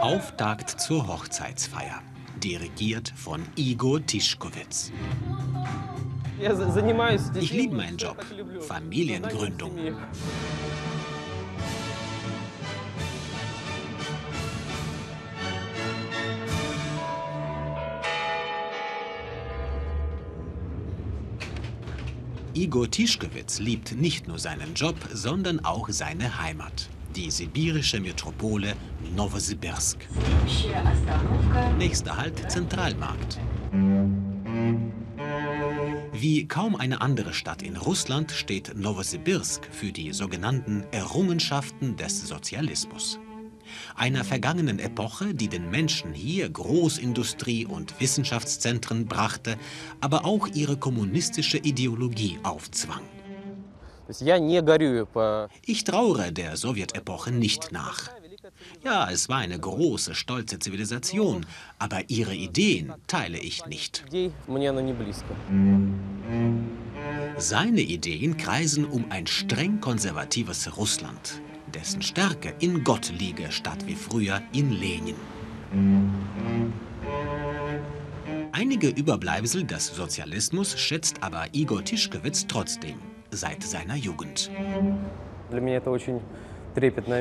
Auftakt zur Hochzeitsfeier, dirigiert von Igor Tischkowitz. Ich liebe meinen Job, Familiengründung. Igor Tischkewitz liebt nicht nur seinen Job, sondern auch seine Heimat, die sibirische Metropole Novosibirsk. Nächster Halt Zentralmarkt. Wie kaum eine andere Stadt in Russland steht Novosibirsk für die sogenannten Errungenschaften des Sozialismus einer vergangenen Epoche, die den Menschen hier Großindustrie und Wissenschaftszentren brachte, aber auch ihre kommunistische Ideologie aufzwang. Ich trauere der Sowjetepoche nicht nach. Ja, es war eine große, stolze Zivilisation, aber ihre Ideen teile ich nicht. Seine Ideen kreisen um ein streng konservatives Russland, dessen Stärke in Gott liege, statt wie früher in Lenin. Einige Überbleibsel des Sozialismus schätzt aber Igor Tischkewitz trotzdem, seit seiner Jugend.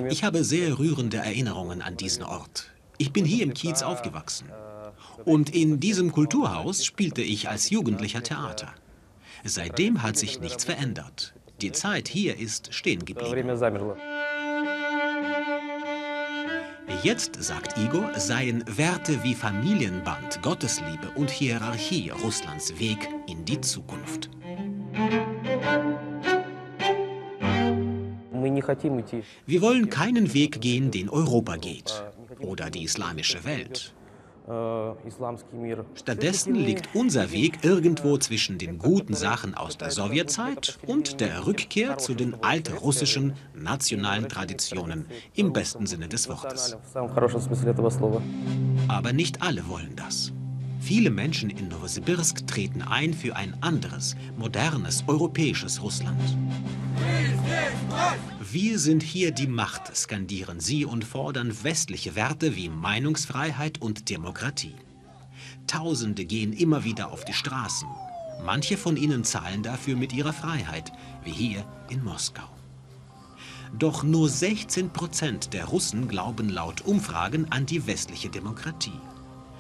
Ich habe sehr rührende Erinnerungen an diesen Ort. Ich bin hier im Kiez aufgewachsen. Und in diesem Kulturhaus spielte ich als Jugendlicher Theater. Seitdem hat sich nichts verändert. Die Zeit hier ist stehen geblieben. Jetzt, sagt Igor, seien Werte wie Familienband, Gottesliebe und Hierarchie Russlands Weg in die Zukunft. Wir wollen keinen Weg gehen, den Europa geht oder die islamische Welt. Äh, Stattdessen liegt unser Weg irgendwo zwischen den guten Sachen aus der Sowjetzeit und der Rückkehr zu den altrussischen nationalen Traditionen im besten Sinne des Wortes. Aber nicht alle wollen das. Viele Menschen in Novosibirsk treten ein für ein anderes, modernes, europäisches Russland. Wir sind hier die Macht, skandieren sie und fordern westliche Werte wie Meinungsfreiheit und Demokratie. Tausende gehen immer wieder auf die Straßen. Manche von ihnen zahlen dafür mit ihrer Freiheit, wie hier in Moskau. Doch nur 16 Prozent der Russen glauben laut Umfragen an die westliche Demokratie.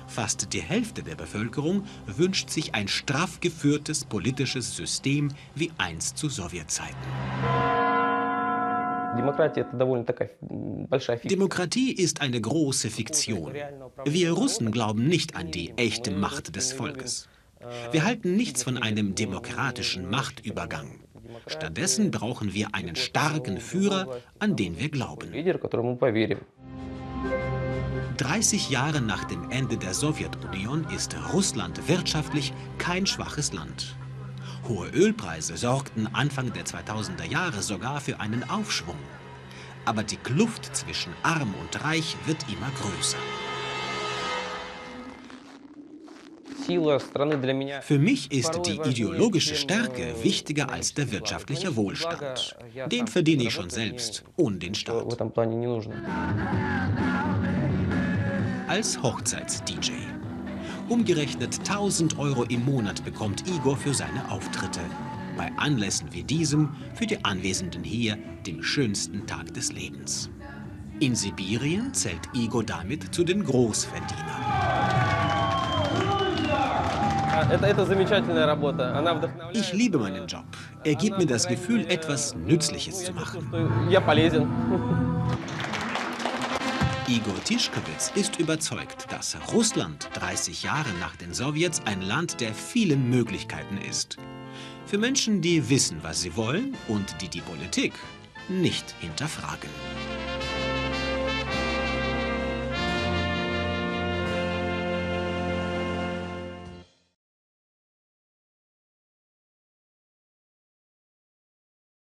Fast die Hälfte der Bevölkerung wünscht sich ein straff geführtes politisches System wie einst zu Sowjetzeiten. Demokratie ist eine große Fiktion. Wir Russen glauben nicht an die echte Macht des Volkes. Wir halten nichts von einem demokratischen Machtübergang. Stattdessen brauchen wir einen starken Führer, an den wir glauben. 30 Jahre nach dem Ende der Sowjetunion ist Russland wirtschaftlich kein schwaches Land. Hohe Ölpreise sorgten Anfang der 2000er Jahre sogar für einen Aufschwung. Aber die Kluft zwischen arm und reich wird immer größer. Für mich ist die ideologische Stärke wichtiger als der wirtschaftliche Wohlstand. Den verdiene ich schon selbst, ohne den Staat als Hochzeits-DJ. Umgerechnet 1000 Euro im Monat bekommt Igor für seine Auftritte. Bei Anlässen wie diesem für die Anwesenden hier dem schönsten Tag des Lebens. In Sibirien zählt Igor damit zu den Großverdienern. Ich liebe meinen Job. Er gibt mir das Gefühl, etwas Nützliches zu machen. Igor Tischkowitz ist überzeugt, dass Russland 30 Jahre nach den Sowjets ein Land der vielen Möglichkeiten ist. Für Menschen, die wissen, was sie wollen und die die Politik nicht hinterfragen.